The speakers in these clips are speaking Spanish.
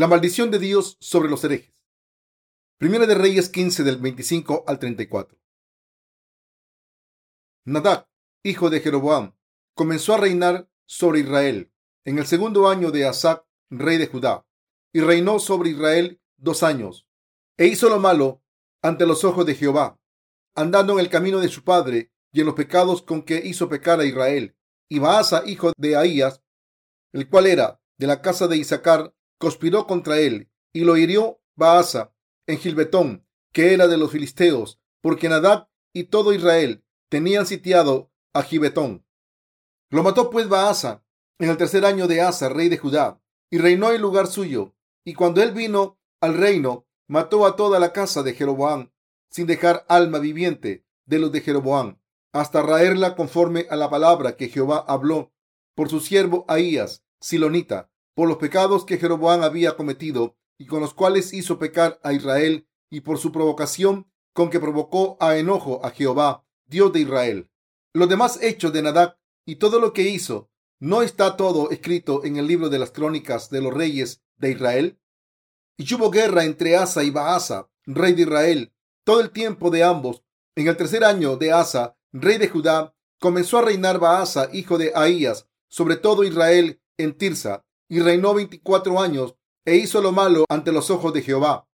La maldición de Dios sobre los herejes. Primera de Reyes 15 del 25 al 34. Nadab, hijo de Jeroboam, comenzó a reinar sobre Israel en el segundo año de Asa, rey de Judá, y reinó sobre Israel dos años, e hizo lo malo ante los ojos de Jehová, andando en el camino de su padre y en los pecados con que hizo pecar a Israel. Y Baasa, hijo de Ahías, el cual era de la casa de Isaacar, conspiró contra él y lo hirió Baasa en Gilbetón, que era de los filisteos, porque Nadab y todo Israel tenían sitiado a Gibetón. Lo mató pues Baasa en el tercer año de Asa, rey de Judá, y reinó en lugar suyo. Y cuando él vino al reino, mató a toda la casa de Jeroboam, sin dejar alma viviente de los de Jeroboam, hasta raerla conforme a la palabra que Jehová habló por su siervo Ahías, Silonita, por los pecados que Jeroboam había cometido y con los cuales hizo pecar a Israel y por su provocación con que provocó a enojo a Jehová, Dios de Israel. Los demás hechos de Nadab y todo lo que hizo, ¿no está todo escrito en el libro de las crónicas de los reyes de Israel? Y hubo guerra entre Asa y Baasa, rey de Israel, todo el tiempo de ambos. En el tercer año de Asa, rey de Judá, comenzó a reinar Baasa, hijo de Ahías, sobre todo Israel en Tirsa, y reinó veinticuatro años, e hizo lo malo ante los ojos de Jehová.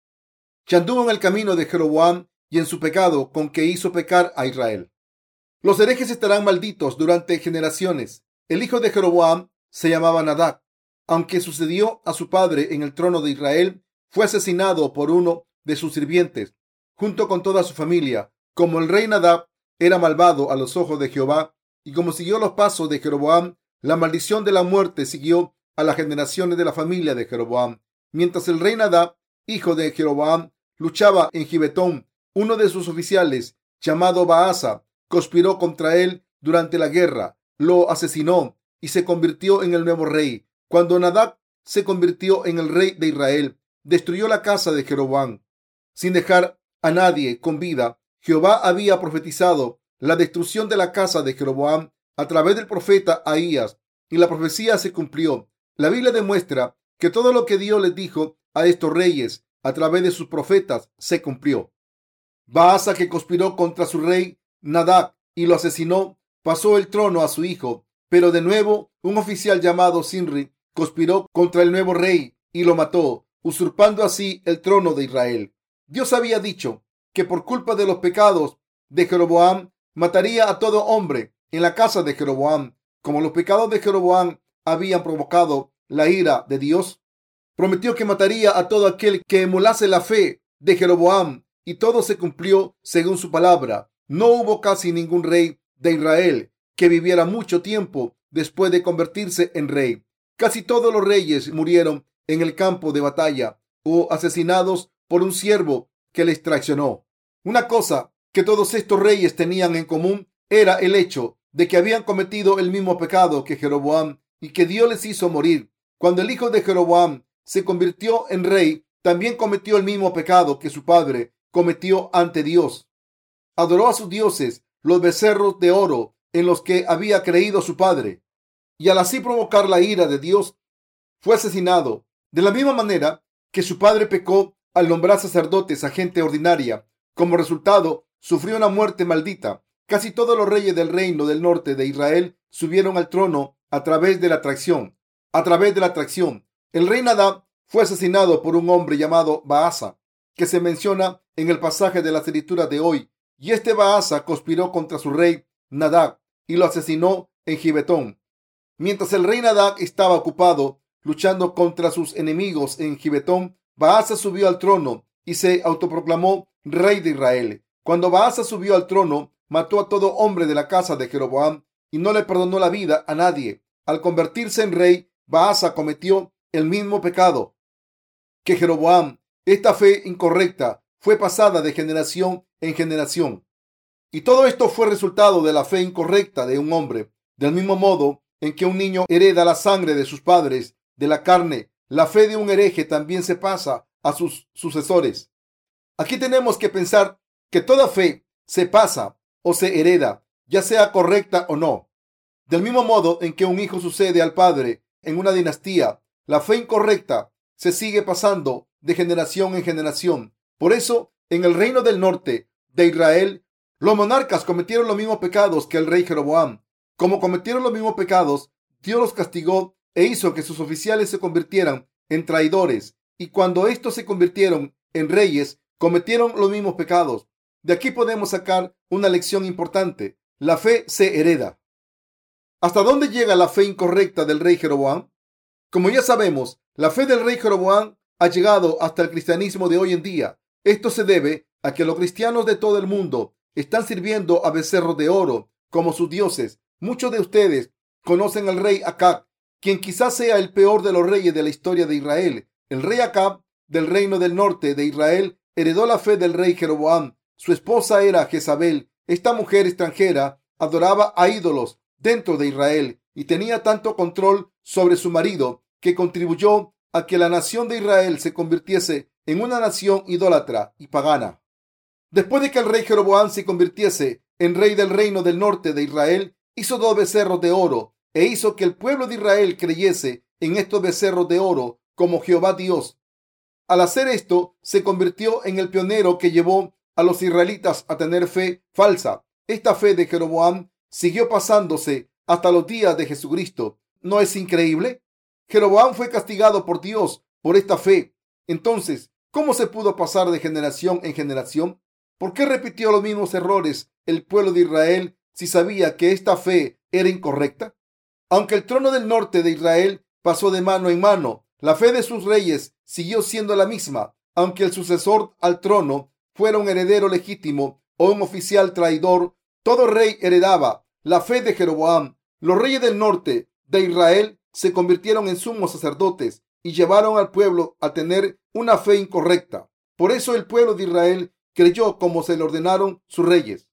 Y anduvo en el camino de Jeroboam y en su pecado con que hizo pecar a Israel. Los herejes estarán malditos durante generaciones. El hijo de Jeroboam se llamaba Nadab. Aunque sucedió a su padre en el trono de Israel, fue asesinado por uno de sus sirvientes, junto con toda su familia. Como el rey Nadab era malvado a los ojos de Jehová, y como siguió los pasos de Jeroboam, la maldición de la muerte siguió a las generaciones de la familia de Jeroboam. Mientras el rey Nadab, hijo de Jeroboam, luchaba en Gibetón, uno de sus oficiales, llamado Baasa, conspiró contra él durante la guerra, lo asesinó y se convirtió en el nuevo rey. Cuando Nadab se convirtió en el rey de Israel, destruyó la casa de Jeroboam, sin dejar a nadie con vida. Jehová había profetizado la destrucción de la casa de Jeroboam a través del profeta Ahías, y la profecía se cumplió. La Biblia demuestra que todo lo que Dios les dijo a estos reyes a través de sus profetas se cumplió. Baasa, que conspiró contra su rey Nadab y lo asesinó, pasó el trono a su hijo. Pero de nuevo, un oficial llamado Sinri conspiró contra el nuevo rey y lo mató, usurpando así el trono de Israel. Dios había dicho que por culpa de los pecados de Jeroboam mataría a todo hombre en la casa de Jeroboam, como los pecados de Jeroboam habían provocado la ira de Dios. Prometió que mataría a todo aquel que emulase la fe de Jeroboam y todo se cumplió según su palabra. No hubo casi ningún rey de Israel que viviera mucho tiempo después de convertirse en rey. Casi todos los reyes murieron en el campo de batalla o asesinados por un siervo que les traicionó. Una cosa que todos estos reyes tenían en común era el hecho de que habían cometido el mismo pecado que Jeroboam y que Dios les hizo morir. Cuando el hijo de Jeroboam se convirtió en rey, también cometió el mismo pecado que su padre cometió ante Dios. Adoró a sus dioses, los becerros de oro en los que había creído su padre, y al así provocar la ira de Dios, fue asesinado. De la misma manera que su padre pecó al nombrar sacerdotes a gente ordinaria, como resultado sufrió una muerte maldita. Casi todos los reyes del reino del norte de Israel subieron al trono a través de la atracción. A través de la atracción. El rey Nadab fue asesinado por un hombre llamado Baasa, que se menciona en el pasaje de la escritura de hoy. Y este Baasa conspiró contra su rey Nadab y lo asesinó en Gibetón. Mientras el rey Nadab estaba ocupado luchando contra sus enemigos en Gibetón, Baasa subió al trono y se autoproclamó rey de Israel. Cuando Baasa subió al trono, mató a todo hombre de la casa de Jeroboam y no le perdonó la vida a nadie. Al convertirse en rey, Baasa cometió el mismo pecado que Jeroboam. Esta fe incorrecta fue pasada de generación en generación. Y todo esto fue resultado de la fe incorrecta de un hombre. Del mismo modo en que un niño hereda la sangre de sus padres, de la carne, la fe de un hereje también se pasa a sus sucesores. Aquí tenemos que pensar que toda fe se pasa o se hereda ya sea correcta o no. Del mismo modo en que un hijo sucede al padre en una dinastía, la fe incorrecta se sigue pasando de generación en generación. Por eso, en el reino del norte de Israel, los monarcas cometieron los mismos pecados que el rey Jeroboam. Como cometieron los mismos pecados, Dios los castigó e hizo que sus oficiales se convirtieran en traidores. Y cuando estos se convirtieron en reyes, cometieron los mismos pecados. De aquí podemos sacar una lección importante. La fe se hereda. ¿Hasta dónde llega la fe incorrecta del rey Jeroboam? Como ya sabemos, la fe del rey Jeroboam ha llegado hasta el cristianismo de hoy en día. Esto se debe a que los cristianos de todo el mundo están sirviendo a becerros de oro como sus dioses. Muchos de ustedes conocen al rey Acab, quien quizás sea el peor de los reyes de la historia de Israel. El rey Acab del reino del norte de Israel heredó la fe del rey Jeroboam. Su esposa era Jezabel. Esta mujer extranjera adoraba a ídolos dentro de Israel y tenía tanto control sobre su marido que contribuyó a que la nación de Israel se convirtiese en una nación idólatra y pagana. Después de que el rey Jeroboam se convirtiese en rey del reino del norte de Israel, hizo dos becerros de oro e hizo que el pueblo de Israel creyese en estos becerros de oro como Jehová Dios. Al hacer esto, se convirtió en el pionero que llevó a los israelitas a tener fe falsa. Esta fe de Jeroboam siguió pasándose hasta los días de Jesucristo. ¿No es increíble? Jeroboam fue castigado por Dios por esta fe. Entonces, ¿cómo se pudo pasar de generación en generación? ¿Por qué repitió los mismos errores el pueblo de Israel si sabía que esta fe era incorrecta? Aunque el trono del norte de Israel pasó de mano en mano, la fe de sus reyes siguió siendo la misma, aunque el sucesor al trono fuera un heredero legítimo o un oficial traidor, todo rey heredaba la fe de Jeroboam. Los reyes del norte de Israel se convirtieron en sumos sacerdotes y llevaron al pueblo a tener una fe incorrecta. Por eso el pueblo de Israel creyó como se le ordenaron sus reyes.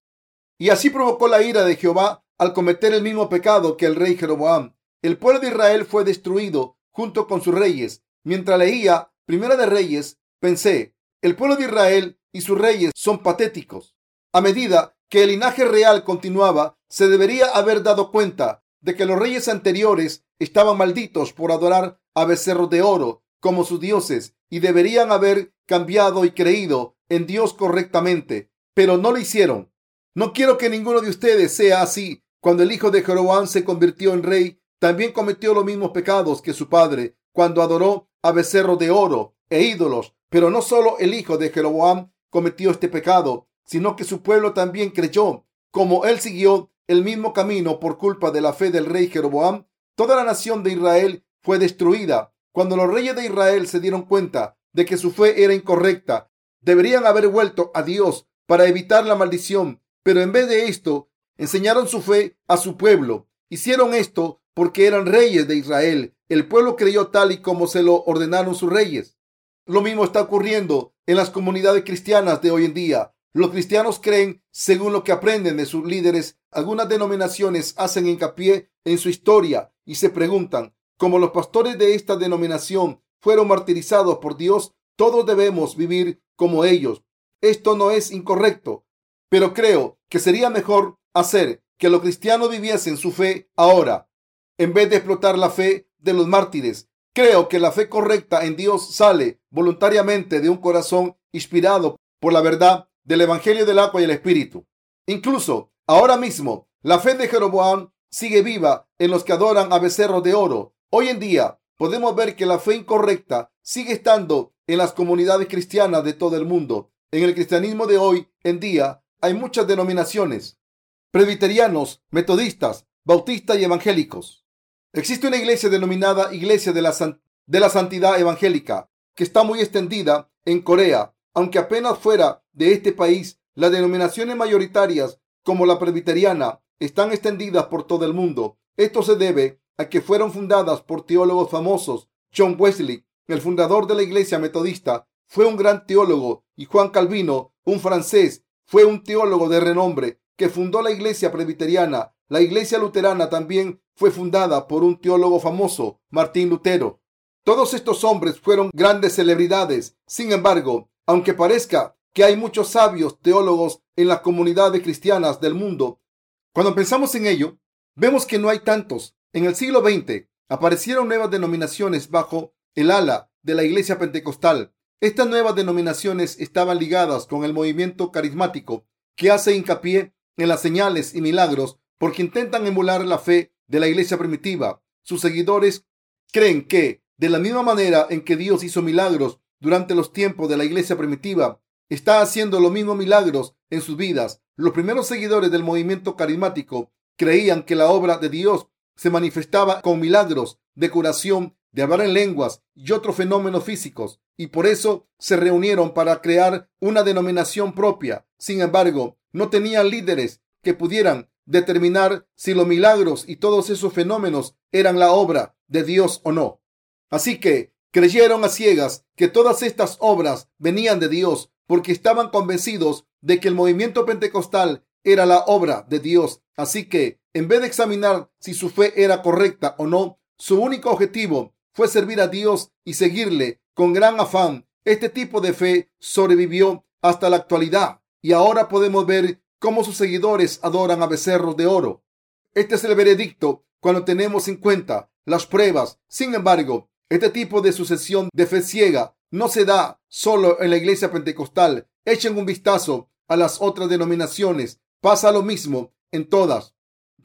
Y así provocó la ira de Jehová al cometer el mismo pecado que el rey Jeroboam. El pueblo de Israel fue destruido junto con sus reyes. Mientras leía Primera de Reyes, pensé, el pueblo de Israel y sus reyes son patéticos. A medida que el linaje real continuaba, se debería haber dado cuenta de que los reyes anteriores estaban malditos por adorar a becerros de oro como sus dioses y deberían haber cambiado y creído en Dios correctamente, pero no lo hicieron. No quiero que ninguno de ustedes sea así. Cuando el hijo de Jeroboam se convirtió en rey, también cometió los mismos pecados que su padre cuando adoró a becerros de oro e ídolos. Pero no solo el hijo de Jeroboam cometió este pecado, sino que su pueblo también creyó. Como él siguió el mismo camino por culpa de la fe del rey Jeroboam, toda la nación de Israel fue destruida. Cuando los reyes de Israel se dieron cuenta de que su fe era incorrecta, deberían haber vuelto a Dios para evitar la maldición, pero en vez de esto, enseñaron su fe a su pueblo. Hicieron esto porque eran reyes de Israel. El pueblo creyó tal y como se lo ordenaron sus reyes. Lo mismo está ocurriendo en las comunidades cristianas de hoy en día. Los cristianos creen según lo que aprenden de sus líderes. Algunas denominaciones hacen hincapié en su historia y se preguntan, como los pastores de esta denominación fueron martirizados por Dios, todos debemos vivir como ellos. Esto no es incorrecto, pero creo que sería mejor hacer que los cristianos viviesen su fe ahora, en vez de explotar la fe de los mártires. Creo que la fe correcta en Dios sale voluntariamente de un corazón inspirado por la verdad del Evangelio del agua y el Espíritu. Incluso ahora mismo, la fe de Jeroboam sigue viva en los que adoran a becerros de oro. Hoy en día podemos ver que la fe incorrecta sigue estando en las comunidades cristianas de todo el mundo. En el cristianismo de hoy en día hay muchas denominaciones, presbiterianos, metodistas, bautistas y evangélicos. Existe una iglesia denominada Iglesia de la, de la Santidad Evangélica, que está muy extendida en Corea, aunque apenas fuera de este país, las denominaciones mayoritarias, como la presbiteriana, están extendidas por todo el mundo. Esto se debe a que fueron fundadas por teólogos famosos. John Wesley, el fundador de la iglesia metodista, fue un gran teólogo y Juan Calvino, un francés, fue un teólogo de renombre que fundó la iglesia presbiteriana. La iglesia luterana también fue fundada por un teólogo famoso, Martín Lutero. Todos estos hombres fueron grandes celebridades. Sin embargo, aunque parezca que hay muchos sabios teólogos en las comunidades cristianas del mundo, cuando pensamos en ello, vemos que no hay tantos. En el siglo XX aparecieron nuevas denominaciones bajo el ala de la iglesia pentecostal. Estas nuevas denominaciones estaban ligadas con el movimiento carismático que hace hincapié en las señales y milagros porque intentan emular la fe de la iglesia primitiva. Sus seguidores creen que, de la misma manera en que Dios hizo milagros durante los tiempos de la iglesia primitiva, está haciendo los mismos milagros en sus vidas. Los primeros seguidores del movimiento carismático creían que la obra de Dios se manifestaba con milagros de curación, de hablar en lenguas y otros fenómenos físicos, y por eso se reunieron para crear una denominación propia. Sin embargo, no tenían líderes que pudieran determinar si los milagros y todos esos fenómenos eran la obra de Dios o no. Así que creyeron a ciegas que todas estas obras venían de Dios porque estaban convencidos de que el movimiento pentecostal era la obra de Dios. Así que, en vez de examinar si su fe era correcta o no, su único objetivo fue servir a Dios y seguirle con gran afán. Este tipo de fe sobrevivió hasta la actualidad y ahora podemos ver cómo sus seguidores adoran a becerros de oro. Este es el veredicto cuando tenemos en cuenta las pruebas. Sin embargo, este tipo de sucesión de fe ciega no se da solo en la iglesia pentecostal. Echen un vistazo a las otras denominaciones. Pasa lo mismo en todas.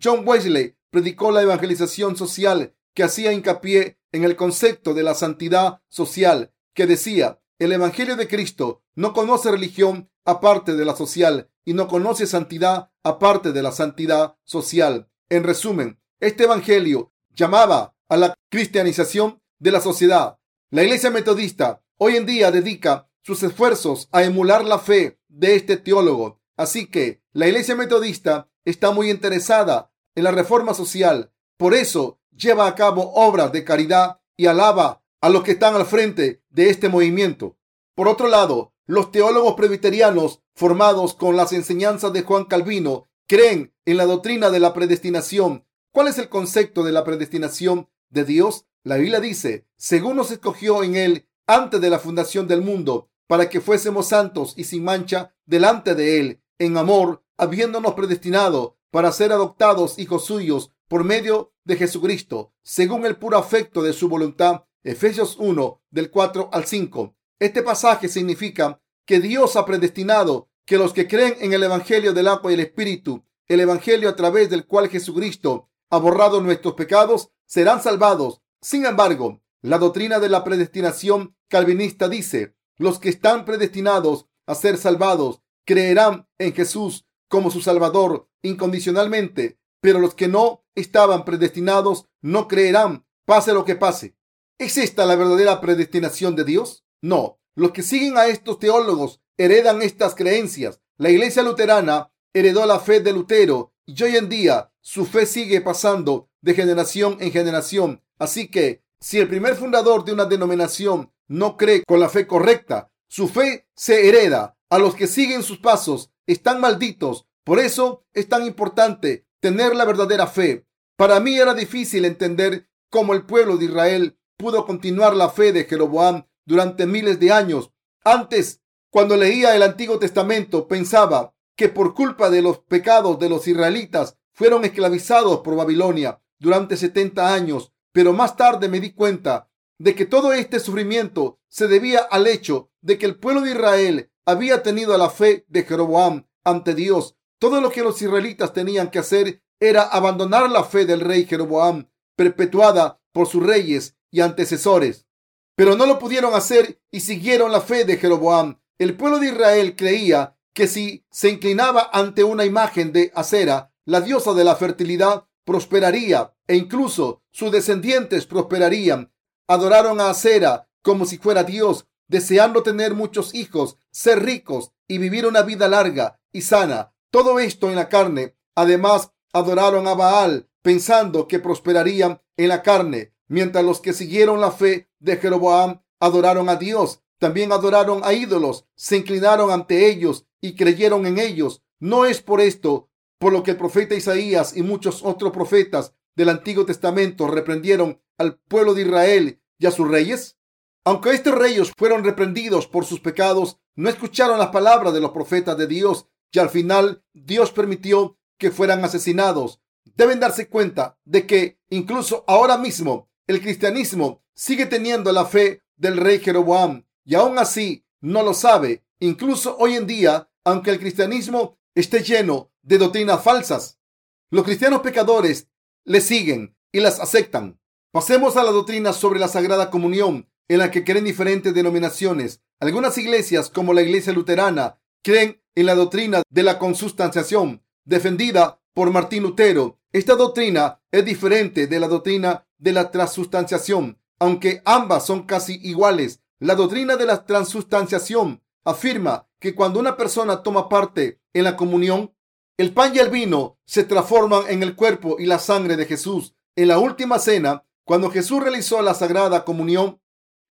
John Wesley predicó la evangelización social que hacía hincapié en el concepto de la santidad social, que decía, el Evangelio de Cristo no conoce religión aparte de la social y no conoce santidad aparte de la santidad social. En resumen, este Evangelio llamaba a la cristianización de la sociedad. La Iglesia Metodista hoy en día dedica sus esfuerzos a emular la fe de este teólogo. Así que la Iglesia Metodista está muy interesada en la reforma social. Por eso lleva a cabo obras de caridad y alaba a los que están al frente de este movimiento. Por otro lado, los teólogos presbiterianos formados con las enseñanzas de Juan Calvino creen en la doctrina de la predestinación. ¿Cuál es el concepto de la predestinación de Dios? La Biblia dice, según nos escogió en él antes de la fundación del mundo, para que fuésemos santos y sin mancha delante de él, en amor, habiéndonos predestinado para ser adoptados hijos suyos por medio de Jesucristo, según el puro afecto de su voluntad. Efesios 1, del 4 al 5. Este pasaje significa que Dios ha predestinado que los que creen en el Evangelio del agua y el Espíritu, el Evangelio a través del cual Jesucristo ha borrado nuestros pecados, serán salvados. Sin embargo, la doctrina de la predestinación calvinista dice, los que están predestinados a ser salvados creerán en Jesús como su Salvador incondicionalmente, pero los que no estaban predestinados no creerán, pase lo que pase. ¿Es esta la verdadera predestinación de Dios? No. Los que siguen a estos teólogos heredan estas creencias. La iglesia luterana heredó la fe de Lutero y hoy en día su fe sigue pasando de generación en generación. Así que si el primer fundador de una denominación no cree con la fe correcta, su fe se hereda. A los que siguen sus pasos están malditos. Por eso es tan importante tener la verdadera fe. Para mí era difícil entender cómo el pueblo de Israel pudo continuar la fe de Jeroboam durante miles de años. Antes, cuando leía el Antiguo Testamento, pensaba que por culpa de los pecados de los israelitas fueron esclavizados por Babilonia durante 70 años, pero más tarde me di cuenta de que todo este sufrimiento se debía al hecho de que el pueblo de Israel había tenido la fe de Jeroboam ante Dios. Todo lo que los israelitas tenían que hacer era abandonar la fe del rey Jeroboam, perpetuada por sus reyes y antecesores. Pero no lo pudieron hacer y siguieron la fe de Jeroboam. El pueblo de Israel creía que si se inclinaba ante una imagen de acera, la diosa de la fertilidad prosperaría e incluso sus descendientes prosperarían. Adoraron a Acera como si fuera Dios, deseando tener muchos hijos, ser ricos y vivir una vida larga y sana. Todo esto en la carne. Además, adoraron a Baal pensando que prosperarían en la carne, mientras los que siguieron la fe de Jeroboam adoraron a Dios, también adoraron a ídolos, se inclinaron ante ellos y creyeron en ellos. No es por esto por lo que el profeta Isaías y muchos otros profetas del Antiguo Testamento reprendieron al pueblo de Israel y a sus reyes. Aunque estos reyes fueron reprendidos por sus pecados, no escucharon las palabras de los profetas de Dios y al final Dios permitió que fueran asesinados. Deben darse cuenta de que incluso ahora mismo el cristianismo sigue teniendo la fe del rey Jeroboam y aún así no lo sabe. Incluso hoy en día, aunque el cristianismo esté lleno de doctrinas falsas, los cristianos pecadores le siguen y las aceptan. Pasemos a la doctrina sobre la Sagrada Comunión, en la que creen diferentes denominaciones. Algunas iglesias, como la Iglesia Luterana, creen en la doctrina de la consustanciación, defendida por Martín Lutero. Esta doctrina es diferente de la doctrina de la transustanciación, aunque ambas son casi iguales. La doctrina de la transustanciación afirma que cuando una persona toma parte en la comunión, el pan y el vino se transforman en el cuerpo y la sangre de Jesús. En la última cena, cuando Jesús realizó la sagrada comunión,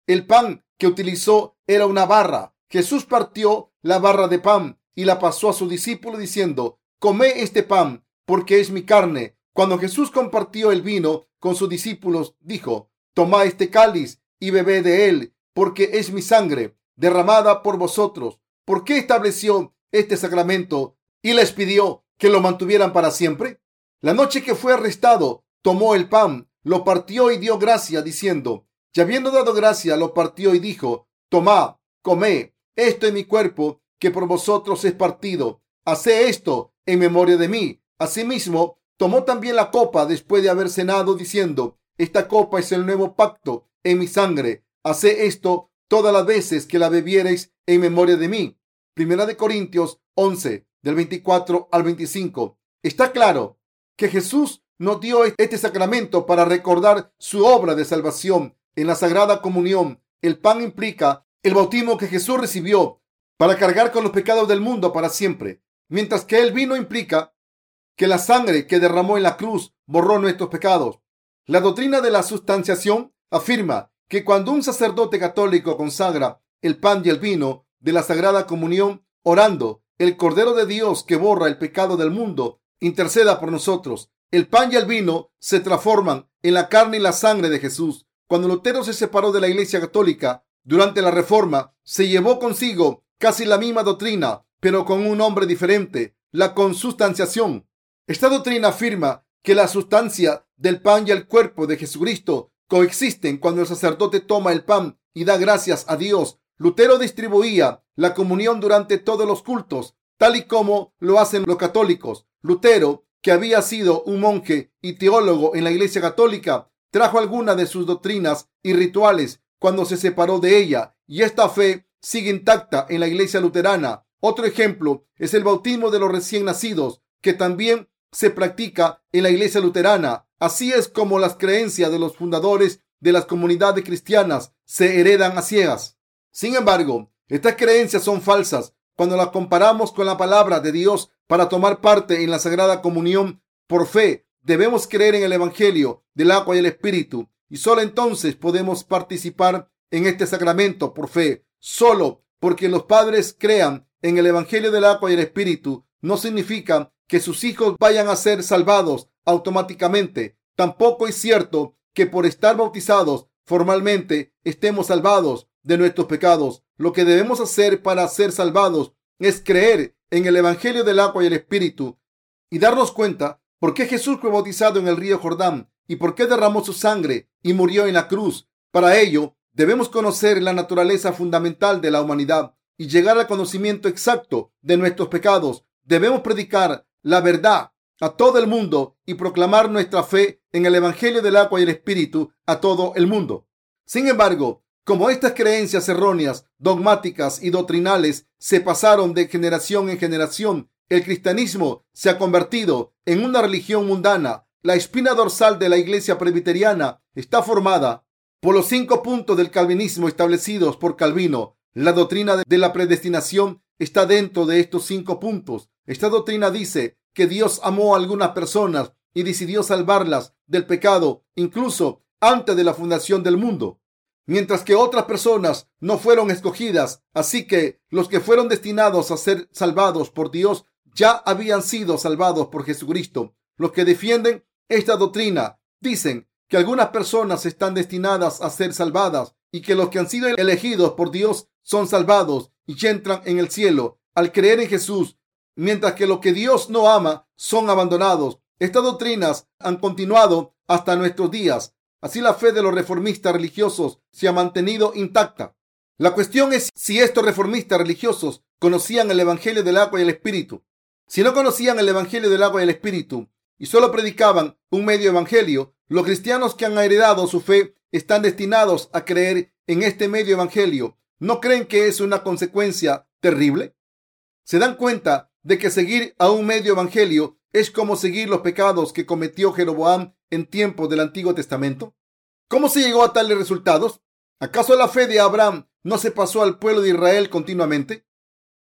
el pan que utilizó era una barra. Jesús partió la barra de pan y la pasó a su discípulo diciendo, come este pan porque es mi carne. Cuando Jesús compartió el vino con sus discípulos, dijo, toma este cáliz y bebé de él, porque es mi sangre derramada por vosotros. ¿Por qué estableció este sacramento y les pidió que lo mantuvieran para siempre? La noche que fue arrestado, tomó el pan, lo partió y dio gracia, diciendo, y habiendo dado gracia, lo partió y dijo, tomad, comé, esto es mi cuerpo, que por vosotros es partido. Haced esto en memoria de mí. Asimismo, tomó también la copa después de haber cenado, diciendo, esta copa es el nuevo pacto en mi sangre. Haced esto todas las veces que la bebiereis en memoria de mí. Primera de Corintios 11, del 24 al 25. Está claro que Jesús nos dio este sacramento para recordar su obra de salvación en la Sagrada Comunión. El pan implica el bautismo que Jesús recibió para cargar con los pecados del mundo para siempre, mientras que el vino implica que la sangre que derramó en la cruz borró nuestros pecados. La doctrina de la sustanciación afirma que cuando un sacerdote católico consagra el pan y el vino de la Sagrada Comunión, orando, el Cordero de Dios que borra el pecado del mundo, interceda por nosotros. El pan y el vino se transforman en la carne y la sangre de Jesús. Cuando Lutero se separó de la Iglesia Católica durante la Reforma, se llevó consigo casi la misma doctrina, pero con un nombre diferente, la consustanciación. Esta doctrina afirma que la sustancia del pan y el cuerpo de Jesucristo coexisten cuando el sacerdote toma el pan y da gracias a Dios. Lutero distribuía la comunión durante todos los cultos, tal y como lo hacen los católicos. Lutero, que había sido un monje y teólogo en la Iglesia Católica, trajo algunas de sus doctrinas y rituales cuando se separó de ella, y esta fe sigue intacta en la Iglesia Luterana. Otro ejemplo es el bautismo de los recién nacidos, que también se practica en la Iglesia Luterana. Así es como las creencias de los fundadores de las comunidades cristianas se heredan a ciegas. Sin embargo, estas creencias son falsas cuando las comparamos con la palabra de Dios para tomar parte en la Sagrada Comunión por fe. Debemos creer en el Evangelio del agua y el Espíritu y solo entonces podemos participar en este sacramento por fe. Solo porque los padres crean en el Evangelio del agua y el Espíritu no significa que sus hijos vayan a ser salvados automáticamente. Tampoco es cierto que por estar bautizados formalmente estemos salvados de nuestros pecados. Lo que debemos hacer para ser salvados es creer en el Evangelio del agua y el Espíritu y darnos cuenta por qué Jesús fue bautizado en el río Jordán y por qué derramó su sangre y murió en la cruz. Para ello, debemos conocer la naturaleza fundamental de la humanidad y llegar al conocimiento exacto de nuestros pecados. Debemos predicar la verdad a todo el mundo y proclamar nuestra fe en el Evangelio del agua y el Espíritu a todo el mundo. Sin embargo, como estas creencias erróneas, dogmáticas y doctrinales se pasaron de generación en generación, el cristianismo se ha convertido en una religión mundana. La espina dorsal de la iglesia presbiteriana está formada por los cinco puntos del calvinismo establecidos por Calvino. La doctrina de la predestinación está dentro de estos cinco puntos. Esta doctrina dice que Dios amó a algunas personas y decidió salvarlas del pecado incluso antes de la fundación del mundo, mientras que otras personas no fueron escogidas. Así que los que fueron destinados a ser salvados por Dios ya habían sido salvados por Jesucristo. Los que defienden esta doctrina dicen que algunas personas están destinadas a ser salvadas y que los que han sido elegidos por Dios son salvados y entran en el cielo al creer en Jesús mientras que lo que Dios no ama son abandonados. Estas doctrinas han continuado hasta nuestros días. Así la fe de los reformistas religiosos se ha mantenido intacta. La cuestión es si estos reformistas religiosos conocían el Evangelio del agua y el Espíritu. Si no conocían el Evangelio del agua y el Espíritu y solo predicaban un medio Evangelio, los cristianos que han heredado su fe están destinados a creer en este medio Evangelio. ¿No creen que es una consecuencia terrible? ¿Se dan cuenta de que seguir a un medio Evangelio es como seguir los pecados que cometió Jeroboam en tiempos del Antiguo Testamento? ¿Cómo se llegó a tales resultados? ¿Acaso la fe de Abraham no se pasó al pueblo de Israel continuamente?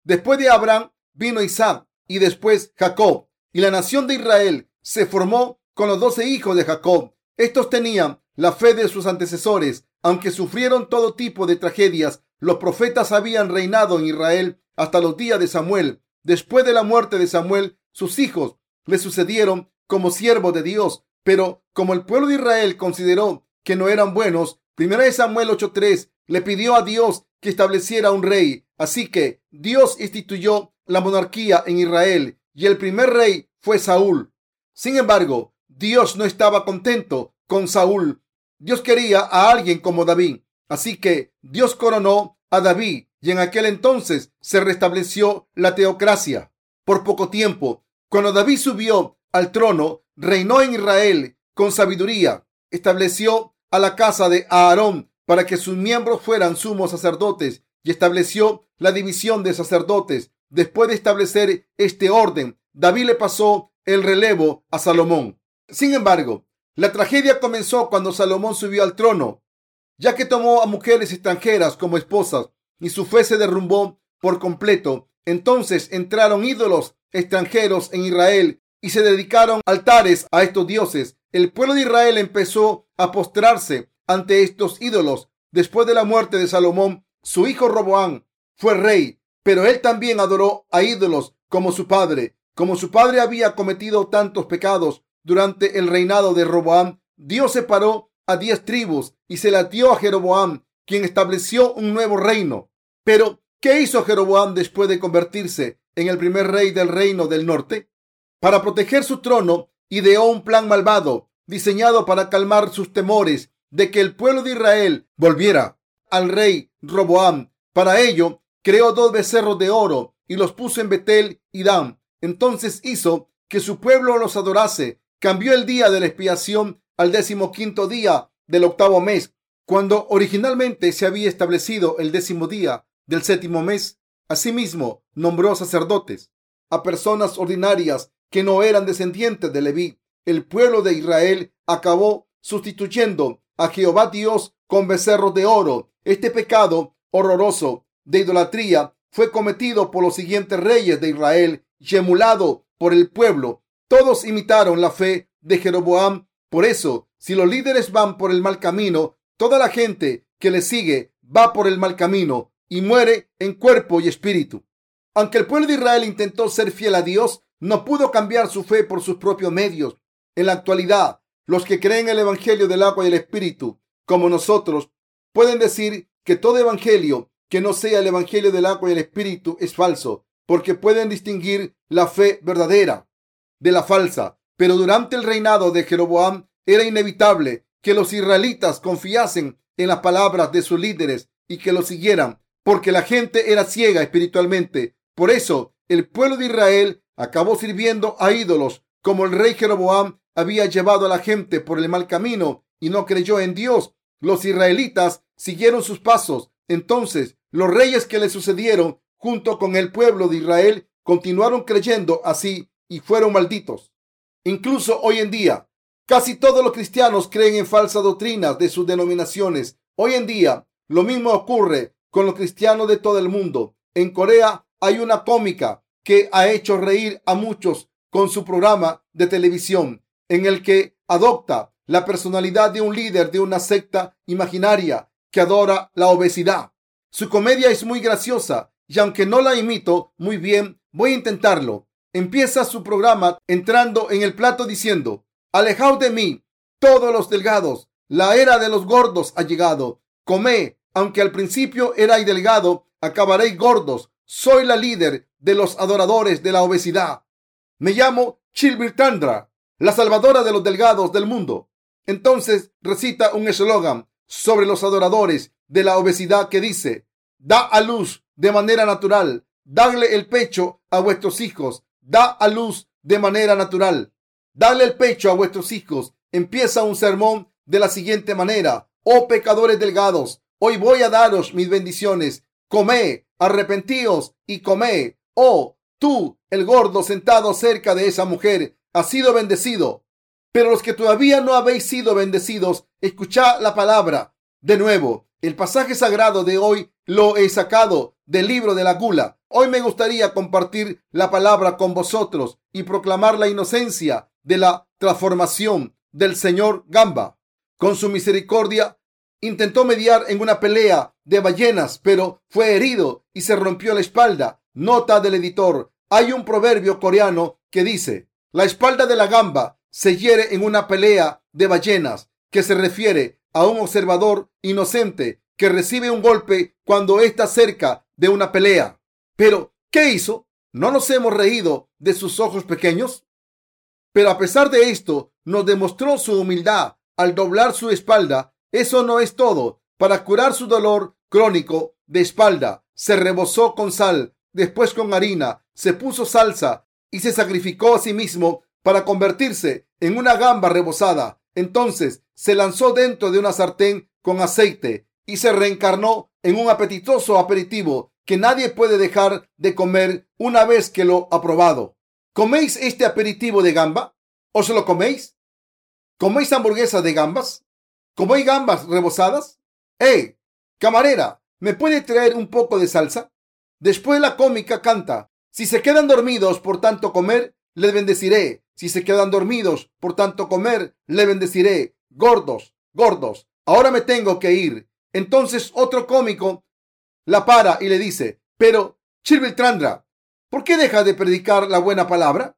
Después de Abraham vino Isaac y después Jacob, y la nación de Israel se formó con los doce hijos de Jacob. Estos tenían la fe de sus antecesores, aunque sufrieron todo tipo de tragedias. Los profetas habían reinado en Israel hasta los días de Samuel. Después de la muerte de Samuel, sus hijos le sucedieron como siervos de Dios, pero como el pueblo de Israel consideró que no eran buenos, 1 Samuel 8:3 le pidió a Dios que estableciera un rey. Así que Dios instituyó la monarquía en Israel y el primer rey fue Saúl. Sin embargo, Dios no estaba contento con Saúl. Dios quería a alguien como David. Así que Dios coronó a David y en aquel entonces se restableció la teocracia. Por poco tiempo, cuando David subió al trono, reinó en Israel con sabiduría. Estableció a la casa de Aarón para que sus miembros fueran sumos sacerdotes y estableció la división de sacerdotes. Después de establecer este orden, David le pasó el relevo a Salomón. Sin embargo, la tragedia comenzó cuando Salomón subió al trono, ya que tomó a mujeres extranjeras como esposas y su fe se derrumbó por completo. Entonces entraron ídolos extranjeros en Israel y se dedicaron altares a estos dioses. El pueblo de Israel empezó a postrarse ante estos ídolos. Después de la muerte de Salomón, su hijo Roboán fue rey, pero él también adoró a ídolos como su padre. Como su padre había cometido tantos pecados durante el reinado de Roboam, Dios separó a diez tribus y se la dio a Jeroboam, quien estableció un nuevo reino. Pero, ¿qué hizo Jeroboam después de convertirse en el primer rey del reino del norte? Para proteger su trono, ideó un plan malvado, diseñado para calmar sus temores de que el pueblo de Israel volviera al rey Roboam. Para ello, creó dos becerros de oro y los puso en Betel y Dan. Entonces hizo que su pueblo los adorase. Cambió el día de la expiación al decimoquinto día del octavo mes, cuando originalmente se había establecido el décimo día del séptimo mes. Asimismo, nombró sacerdotes a personas ordinarias que no eran descendientes de Leví. El pueblo de Israel acabó sustituyendo a Jehová Dios con becerros de oro. Este pecado horroroso de idolatría fue cometido por los siguientes reyes de Israel y emulado por el pueblo. Todos imitaron la fe de Jeroboam. Por eso, si los líderes van por el mal camino, toda la gente que le sigue va por el mal camino y muere en cuerpo y espíritu. Aunque el pueblo de Israel intentó ser fiel a Dios, no pudo cambiar su fe por sus propios medios. En la actualidad, los que creen el Evangelio del agua y el Espíritu, como nosotros, pueden decir que todo Evangelio que no sea el Evangelio del agua y el Espíritu es falso, porque pueden distinguir la fe verdadera de la falsa. Pero durante el reinado de Jeroboam era inevitable que los israelitas confiasen en las palabras de sus líderes y que lo siguieran, porque la gente era ciega espiritualmente. Por eso el pueblo de Israel acabó sirviendo a ídolos, como el rey Jeroboam había llevado a la gente por el mal camino y no creyó en Dios. Los israelitas siguieron sus pasos. Entonces, los reyes que le sucedieron junto con el pueblo de Israel continuaron creyendo así y fueron malditos. Incluso hoy en día, casi todos los cristianos creen en falsas doctrinas de sus denominaciones. Hoy en día, lo mismo ocurre con los cristianos de todo el mundo. En Corea hay una cómica que ha hecho reír a muchos con su programa de televisión en el que adopta la personalidad de un líder de una secta imaginaria que adora la obesidad. Su comedia es muy graciosa y aunque no la imito muy bien, voy a intentarlo. Empieza su programa entrando en el plato diciendo, Alejaos de mí, todos los delgados, la era de los gordos ha llegado. Come, aunque al principio erais delgado, acabaréis gordos. Soy la líder de los adoradores de la obesidad. Me llamo Chilbirtandra la salvadora de los delgados del mundo. Entonces recita un eslogan sobre los adoradores de la obesidad que dice, da a luz de manera natural, dale el pecho a vuestros hijos, da a luz de manera natural, dale el pecho a vuestros hijos. Empieza un sermón de la siguiente manera, oh pecadores delgados, hoy voy a daros mis bendiciones, comé, arrepentíos y comé, oh, tú, el gordo sentado cerca de esa mujer, has sido bendecido. Pero los que todavía no habéis sido bendecidos, escuchad la palabra. De nuevo, el pasaje sagrado de hoy lo he sacado del libro de la gula. Hoy me gustaría compartir la palabra con vosotros y proclamar la inocencia de la transformación del señor Gamba. Con su misericordia intentó mediar en una pelea de ballenas, pero fue herido y se rompió la espalda. Nota del editor. Hay un proverbio coreano que dice, la espalda de la gamba se hiere en una pelea de ballenas, que se refiere a un observador inocente que recibe un golpe cuando está cerca de una pelea. Pero, ¿qué hizo? ¿No nos hemos reído de sus ojos pequeños? Pero a pesar de esto, nos demostró su humildad al doblar su espalda. Eso no es todo. Para curar su dolor crónico de espalda, se rebosó con sal, después con harina, se puso salsa y se sacrificó a sí mismo para convertirse en una gamba rebozada. Entonces se lanzó dentro de una sartén con aceite y se reencarnó en un apetitoso aperitivo que nadie puede dejar de comer una vez que lo ha probado. ¿Coméis este aperitivo de gamba? ¿Os lo coméis? ¿Coméis hamburguesas de gambas? ¿Coméis gambas rebozadas? ¡Eh! Camarera, ¿me puede traer un poco de salsa? Después la cómica canta. Si se quedan dormidos por tanto comer, les bendeciré. Si se quedan dormidos por tanto comer, le bendeciré. Gordos, gordos, ahora me tengo que ir. Entonces otro cómico la para y le dice, pero, Chirviltrandra, ¿por qué dejas de predicar la buena palabra?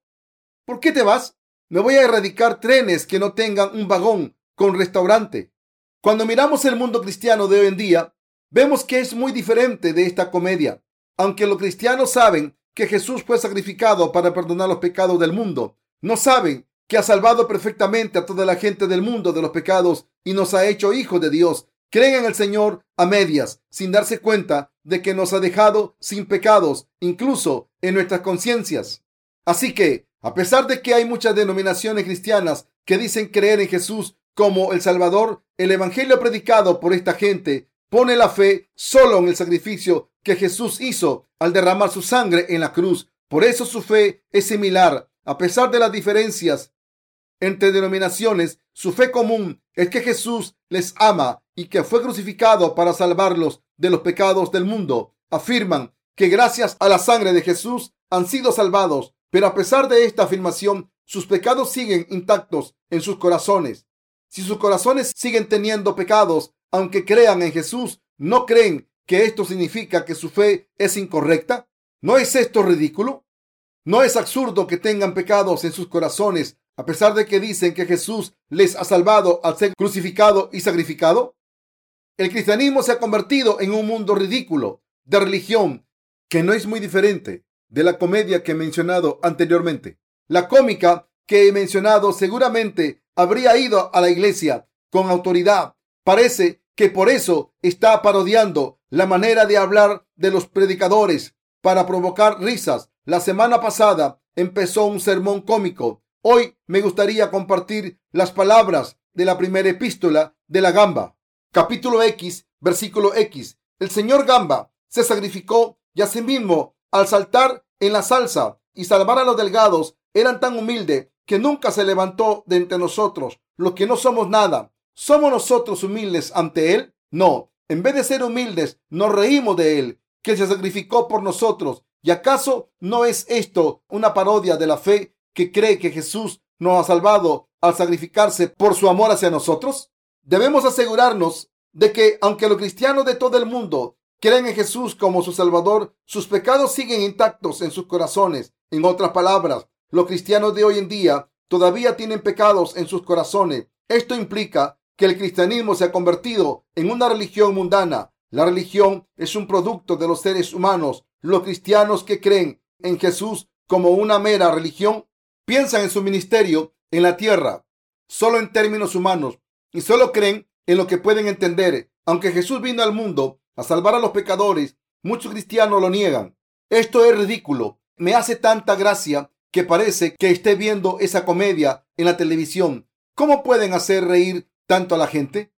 ¿Por qué te vas? Me voy a erradicar trenes que no tengan un vagón con restaurante. Cuando miramos el mundo cristiano de hoy en día, vemos que es muy diferente de esta comedia. Aunque los cristianos saben que Jesús fue sacrificado para perdonar los pecados del mundo, no saben que ha salvado perfectamente a toda la gente del mundo de los pecados y nos ha hecho hijos de Dios. Creen en el Señor a medias, sin darse cuenta de que nos ha dejado sin pecados, incluso en nuestras conciencias. Así que, a pesar de que hay muchas denominaciones cristianas que dicen creer en Jesús como el Salvador, el Evangelio predicado por esta gente pone la fe solo en el sacrificio que Jesús hizo al derramar su sangre en la cruz. Por eso su fe es similar a pesar de las diferencias entre denominaciones, su fe común es que Jesús les ama y que fue crucificado para salvarlos de los pecados del mundo. Afirman que gracias a la sangre de Jesús han sido salvados, pero a pesar de esta afirmación, sus pecados siguen intactos en sus corazones. Si sus corazones siguen teniendo pecados, aunque crean en Jesús, ¿no creen que esto significa que su fe es incorrecta? ¿No es esto ridículo? ¿No es absurdo que tengan pecados en sus corazones a pesar de que dicen que Jesús les ha salvado al ser crucificado y sacrificado? El cristianismo se ha convertido en un mundo ridículo de religión que no es muy diferente de la comedia que he mencionado anteriormente. La cómica que he mencionado seguramente habría ido a la iglesia con autoridad. Parece que por eso está parodiando la manera de hablar de los predicadores para provocar risas la semana pasada empezó un sermón cómico. Hoy me gustaría compartir las palabras de la primera epístola de la Gamba. Capítulo X, versículo X. El señor Gamba se sacrificó y asimismo al saltar en la salsa y salvar a los delgados eran tan humilde que nunca se levantó de entre nosotros, los que no somos nada. ¿Somos nosotros humildes ante él? No. En vez de ser humildes, nos reímos de él, que se sacrificó por nosotros ¿Y acaso no es esto una parodia de la fe que cree que Jesús nos ha salvado al sacrificarse por su amor hacia nosotros? Debemos asegurarnos de que aunque los cristianos de todo el mundo creen en Jesús como su Salvador, sus pecados siguen intactos en sus corazones. En otras palabras, los cristianos de hoy en día todavía tienen pecados en sus corazones. Esto implica que el cristianismo se ha convertido en una religión mundana. La religión es un producto de los seres humanos los cristianos que creen en Jesús como una mera religión piensan en su ministerio en la tierra solo en términos humanos y solo creen en lo que pueden entender. Aunque Jesús vino al mundo a salvar a los pecadores, muchos cristianos lo niegan. Esto es ridículo. Me hace tanta gracia que parece que esté viendo esa comedia en la televisión. ¿Cómo pueden hacer reír tanto a la gente?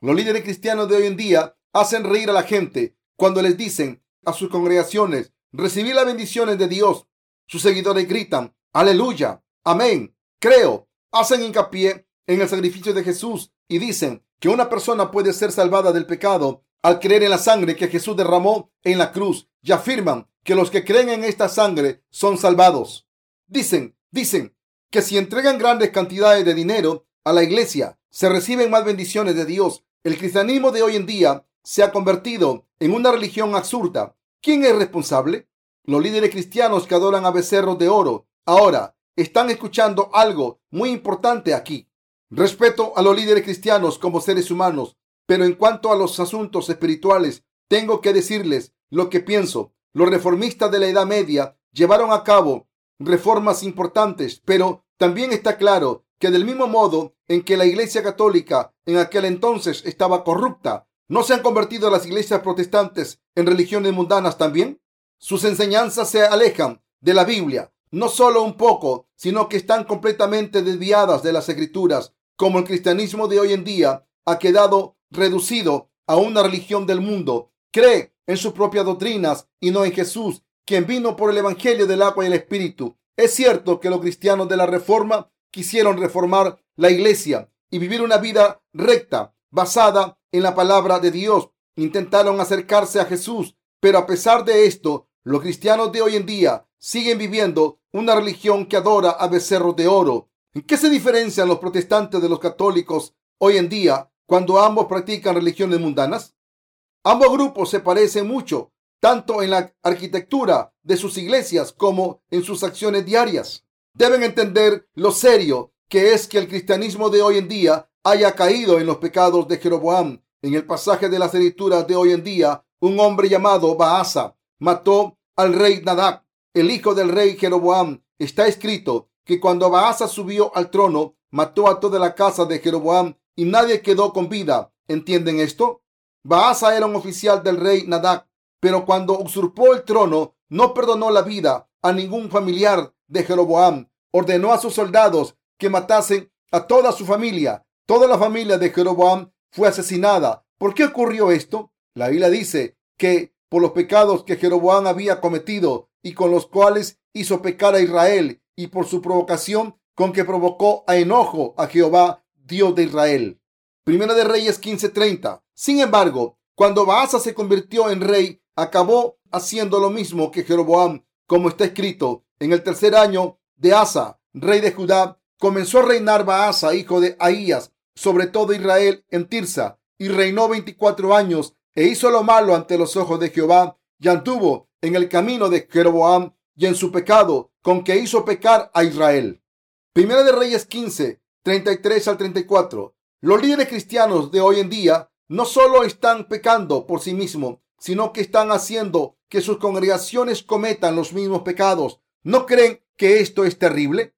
Los líderes cristianos de hoy en día hacen reír a la gente cuando les dicen a sus congregaciones, recibir las bendiciones de Dios. Sus seguidores gritan, aleluya, amén, creo. Hacen hincapié en el sacrificio de Jesús y dicen que una persona puede ser salvada del pecado al creer en la sangre que Jesús derramó en la cruz y afirman que los que creen en esta sangre son salvados. Dicen, dicen que si entregan grandes cantidades de dinero a la iglesia, se reciben más bendiciones de Dios. El cristianismo de hoy en día se ha convertido en una religión absurda. ¿Quién es responsable? Los líderes cristianos que adoran a becerros de oro. Ahora, están escuchando algo muy importante aquí. Respeto a los líderes cristianos como seres humanos, pero en cuanto a los asuntos espirituales, tengo que decirles lo que pienso. Los reformistas de la Edad Media llevaron a cabo reformas importantes, pero también está claro que del mismo modo en que la Iglesia Católica en aquel entonces estaba corrupta, ¿no se han convertido las iglesias protestantes en religiones mundanas también? Sus enseñanzas se alejan de la Biblia, no solo un poco, sino que están completamente desviadas de las escrituras, como el cristianismo de hoy en día ha quedado reducido a una religión del mundo. Cree en sus propias doctrinas y no en Jesús, quien vino por el Evangelio del agua y el Espíritu. Es cierto que los cristianos de la Reforma quisieron reformar la iglesia y vivir una vida recta, basada en la palabra de Dios. Intentaron acercarse a Jesús, pero a pesar de esto, los cristianos de hoy en día siguen viviendo una religión que adora a becerros de oro. ¿En qué se diferencian los protestantes de los católicos hoy en día cuando ambos practican religiones mundanas? Ambos grupos se parecen mucho, tanto en la arquitectura de sus iglesias como en sus acciones diarias. Deben entender lo serio que es que el cristianismo de hoy en día haya caído en los pecados de Jeroboam. En el pasaje de las escrituras de hoy en día, un hombre llamado Baasa mató al rey Nadab, el hijo del rey Jeroboam. Está escrito que cuando Baasa subió al trono, mató a toda la casa de Jeroboam y nadie quedó con vida. ¿Entienden esto? Baasa era un oficial del rey Nadab, pero cuando usurpó el trono, no perdonó la vida a ningún familiar de Jeroboam. Ordenó a sus soldados que matasen a toda su familia. Toda la familia de Jeroboam fue asesinada. ¿Por qué ocurrió esto? La Biblia dice que por los pecados que Jeroboam había cometido y con los cuales hizo pecar a Israel y por su provocación con que provocó a enojo a Jehová, Dios de Israel. Primera de Reyes 15:30. Sin embargo, cuando Baasa se convirtió en rey, acabó haciendo lo mismo que Jeroboam, como está escrito en el tercer año de Asa, rey de Judá, comenzó a reinar Baasa, hijo de Ahías, sobre todo Israel en Tirsa, y reinó veinticuatro años, e hizo lo malo ante los ojos de Jehová, y anduvo en el camino de Jeroboam y en su pecado, con que hizo pecar a Israel. Primera de Reyes 15, 33 al 34. Los líderes cristianos de hoy en día no solo están pecando por sí mismos, sino que están haciendo que sus congregaciones cometan los mismos pecados. ¿No creen que esto es terrible?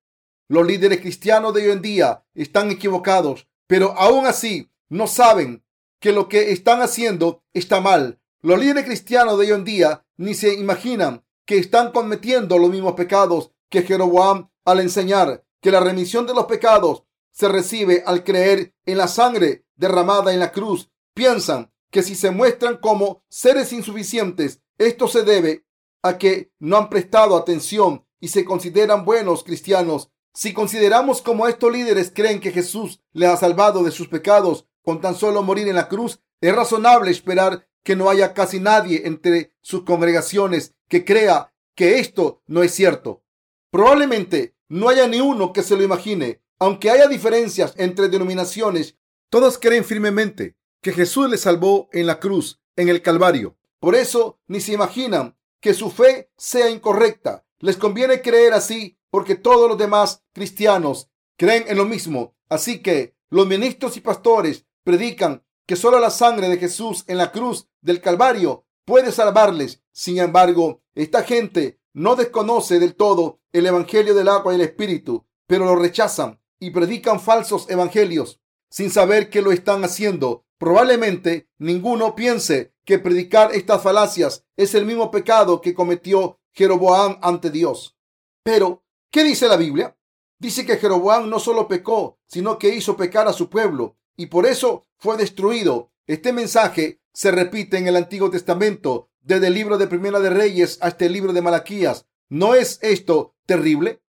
Los líderes cristianos de hoy en día están equivocados, pero aún así no saben que lo que están haciendo está mal. Los líderes cristianos de hoy en día ni se imaginan que están cometiendo los mismos pecados que Jeroboam al enseñar que la remisión de los pecados se recibe al creer en la sangre derramada en la cruz. Piensan que si se muestran como seres insuficientes, esto se debe a que no han prestado atención y se consideran buenos cristianos si consideramos como estos líderes creen que Jesús les ha salvado de sus pecados con tan solo morir en la cruz, es razonable esperar que no haya casi nadie entre sus congregaciones que crea que esto no es cierto. Probablemente no haya ni uno que se lo imagine. Aunque haya diferencias entre denominaciones, todos creen firmemente que Jesús les salvó en la cruz, en el Calvario. Por eso ni se imaginan que su fe sea incorrecta. Les conviene creer así porque todos los demás cristianos creen en lo mismo. Así que los ministros y pastores predican que solo la sangre de Jesús en la cruz del Calvario puede salvarles. Sin embargo, esta gente no desconoce del todo el Evangelio del agua y el Espíritu, pero lo rechazan. y predican falsos evangelios sin saber que lo están haciendo. Probablemente ninguno piense que predicar estas falacias es el mismo pecado que cometió Jeroboam ante Dios. Pero, ¿qué dice la Biblia? Dice que Jeroboam no solo pecó, sino que hizo pecar a su pueblo y por eso fue destruido. Este mensaje se repite en el Antiguo Testamento, desde el libro de Primera de Reyes hasta el libro de Malaquías. ¿No es esto terrible?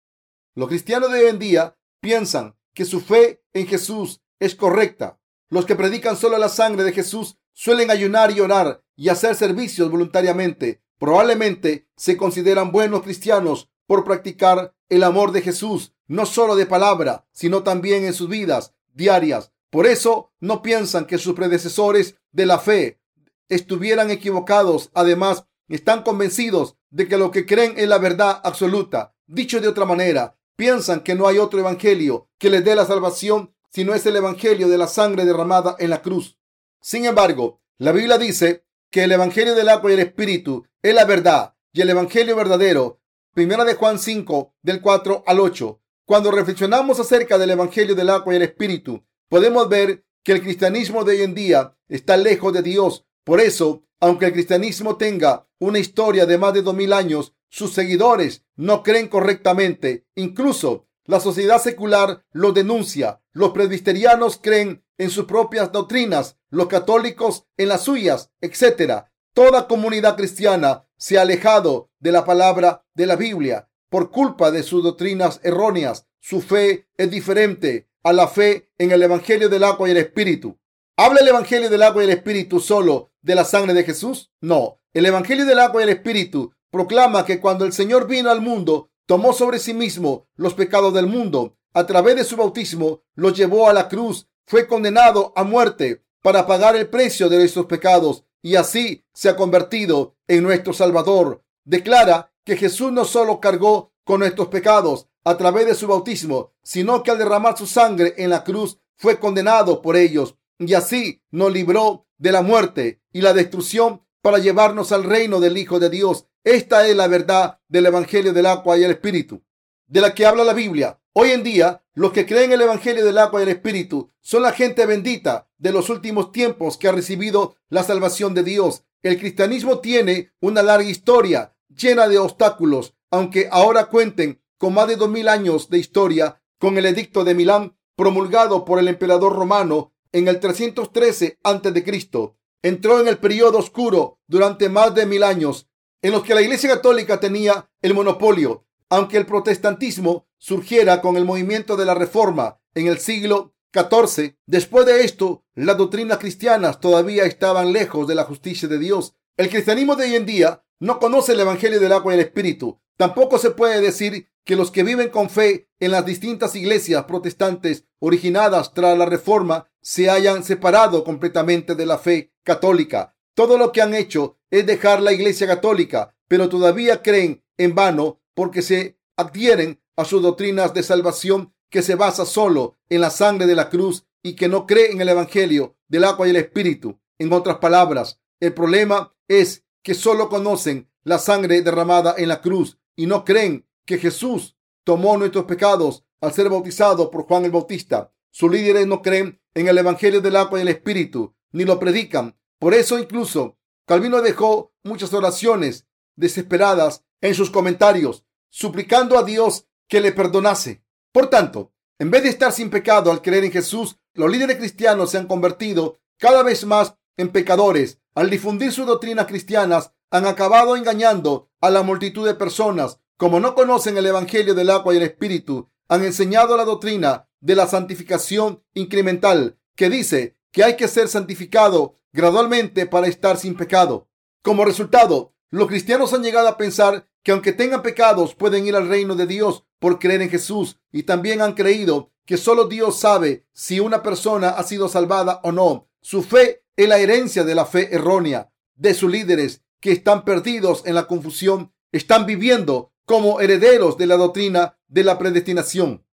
Los cristianos de hoy en día piensan que su fe en Jesús es correcta. Los que predican solo la sangre de Jesús suelen ayunar y orar y hacer servicios voluntariamente. Probablemente se consideran buenos cristianos por practicar el amor de Jesús, no solo de palabra, sino también en sus vidas diarias. Por eso no piensan que sus predecesores de la fe estuvieran equivocados. Además, están convencidos de que lo que creen es la verdad absoluta. Dicho de otra manera, piensan que no hay otro evangelio que les dé la salvación si no es el evangelio de la sangre derramada en la cruz. Sin embargo, la Biblia dice que el evangelio del agua y el espíritu es la verdad y el evangelio verdadero. Primera de Juan 5, del 4 al 8. Cuando reflexionamos acerca del evangelio del agua y el espíritu, podemos ver que el cristianismo de hoy en día está lejos de Dios. Por eso, aunque el cristianismo tenga una historia de más de dos mil años, sus seguidores no creen correctamente. Incluso la sociedad secular lo denuncia. Los presbiterianos creen en sus propias doctrinas, los católicos en las suyas, etc. Toda comunidad cristiana se ha alejado de la palabra de la Biblia por culpa de sus doctrinas erróneas. Su fe es diferente a la fe en el Evangelio del agua y el Espíritu. ¿Habla el Evangelio del agua y el Espíritu solo de la sangre de Jesús? No. El Evangelio del agua y el Espíritu proclama que cuando el Señor vino al mundo, tomó sobre sí mismo los pecados del mundo. A través de su bautismo los llevó a la cruz. Fue condenado a muerte para pagar el precio de nuestros pecados y así se ha convertido en nuestro Salvador. Declara que Jesús no solo cargó con nuestros pecados a través de su bautismo, sino que al derramar su sangre en la cruz fue condenado por ellos y así nos libró de la muerte y la destrucción para llevarnos al reino del Hijo de Dios. Esta es la verdad del Evangelio del agua y el Espíritu, de la que habla la Biblia. Hoy en día, los que creen el Evangelio del agua y el Espíritu son la gente bendita de los últimos tiempos que ha recibido la salvación de Dios. El cristianismo tiene una larga historia llena de obstáculos, aunque ahora cuenten con más de dos mil años de historia, con el edicto de Milán promulgado por el emperador romano en el 313 a.C. Entró en el periodo oscuro durante más de mil años, en los que la Iglesia Católica tenía el monopolio, aunque el protestantismo surgiera con el movimiento de la Reforma en el siglo XIV. Después de esto, las doctrinas cristianas todavía estaban lejos de la justicia de Dios. El cristianismo de hoy en día no conoce el Evangelio del agua y el Espíritu. Tampoco se puede decir que los que viven con fe en las distintas iglesias protestantes originadas tras la Reforma se hayan separado completamente de la fe católica. Todo lo que han hecho es dejar la iglesia católica, pero todavía creen en vano porque se adhieren a sus doctrinas de salvación que se basa solo en la sangre de la cruz y que no creen en el Evangelio del agua y el Espíritu. En otras palabras, el problema es que solo conocen la sangre derramada en la cruz y no creen que Jesús tomó nuestros pecados al ser bautizado por Juan el Bautista. Sus líderes no creen en el Evangelio del agua y el Espíritu, ni lo predican. Por eso incluso Calvino dejó muchas oraciones desesperadas en sus comentarios, suplicando a Dios que le perdonase. Por tanto, en vez de estar sin pecado al creer en Jesús, los líderes cristianos se han convertido cada vez más en pecadores. Al difundir sus doctrinas cristianas, han acabado engañando a la multitud de personas. Como no conocen el Evangelio del agua y el Espíritu, han enseñado la doctrina de la santificación incremental, que dice que hay que ser santificado gradualmente para estar sin pecado. Como resultado, los cristianos han llegado a pensar que aunque tengan pecados pueden ir al reino de Dios por creer en Jesús y también han creído que solo Dios sabe si una persona ha sido salvada o no. Su fe es la herencia de la fe errónea de sus líderes que están perdidos en la confusión, están viviendo como herederos de la doctrina de la predestinación.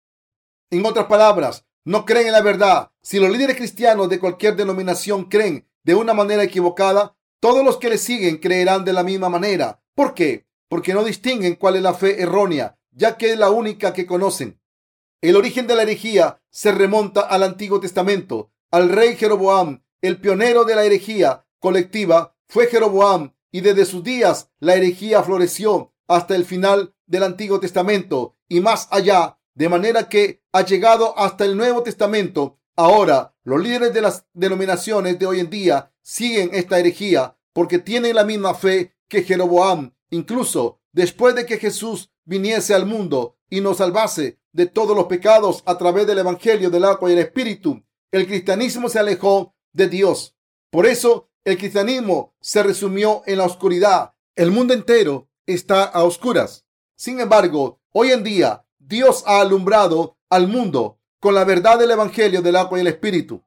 En otras palabras, no creen en la verdad. Si los líderes cristianos de cualquier denominación creen de una manera equivocada, todos los que le siguen creerán de la misma manera. ¿Por qué? Porque no distinguen cuál es la fe errónea, ya que es la única que conocen. El origen de la herejía se remonta al Antiguo Testamento, al rey Jeroboam. El pionero de la herejía colectiva fue Jeroboam y desde sus días la herejía floreció hasta el final del Antiguo Testamento y más allá, de manera que ha llegado hasta el Nuevo Testamento. Ahora, los líderes de las denominaciones de hoy en día siguen esta herejía porque tienen la misma fe que Jeroboam. Incluso después de que Jesús viniese al mundo y nos salvase de todos los pecados a través del Evangelio del agua y el Espíritu, el cristianismo se alejó de Dios. Por eso el cristianismo se resumió en la oscuridad. El mundo entero está a oscuras. Sin embargo, hoy en día Dios ha alumbrado al mundo con la verdad del Evangelio del agua y el Espíritu.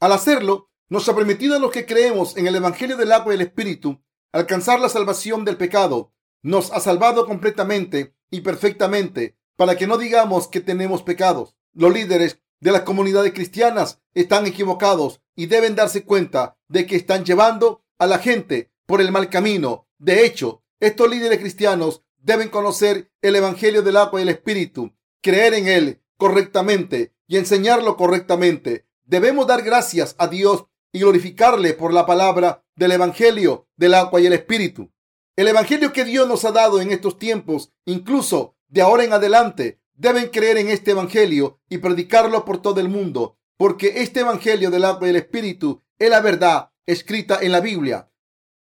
Al hacerlo, nos ha permitido a los que creemos en el Evangelio del agua y el Espíritu alcanzar la salvación del pecado. Nos ha salvado completamente y perfectamente para que no digamos que tenemos pecados. Los líderes de las comunidades cristianas están equivocados y deben darse cuenta de que están llevando a la gente por el mal camino. De hecho, estos líderes cristianos deben conocer el Evangelio del agua y el Espíritu, creer en él correctamente y enseñarlo correctamente. Debemos dar gracias a Dios y glorificarle por la palabra del Evangelio del agua y el Espíritu. El Evangelio que Dios nos ha dado en estos tiempos, incluso de ahora en adelante, deben creer en este Evangelio y predicarlo por todo el mundo, porque este Evangelio del agua y el Espíritu es la verdad escrita en la Biblia.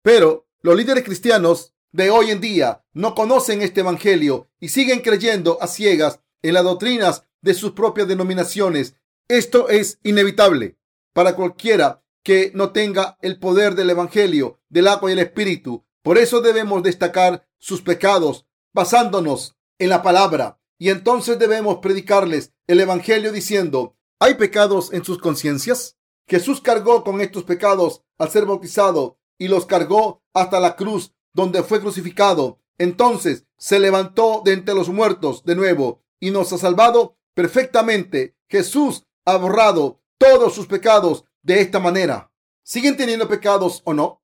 Pero los líderes cristianos de hoy en día no conocen este Evangelio y siguen creyendo a ciegas en las doctrinas de sus propias denominaciones. Esto es inevitable para cualquiera que no tenga el poder del Evangelio, del agua y el Espíritu. Por eso debemos destacar sus pecados basándonos en la palabra. Y entonces debemos predicarles el Evangelio diciendo, ¿hay pecados en sus conciencias? Jesús cargó con estos pecados al ser bautizado y los cargó hasta la cruz donde fue crucificado. Entonces se levantó de entre los muertos de nuevo y nos ha salvado perfectamente. Jesús ha borrado todos sus pecados de esta manera. ¿Siguen teniendo pecados o no?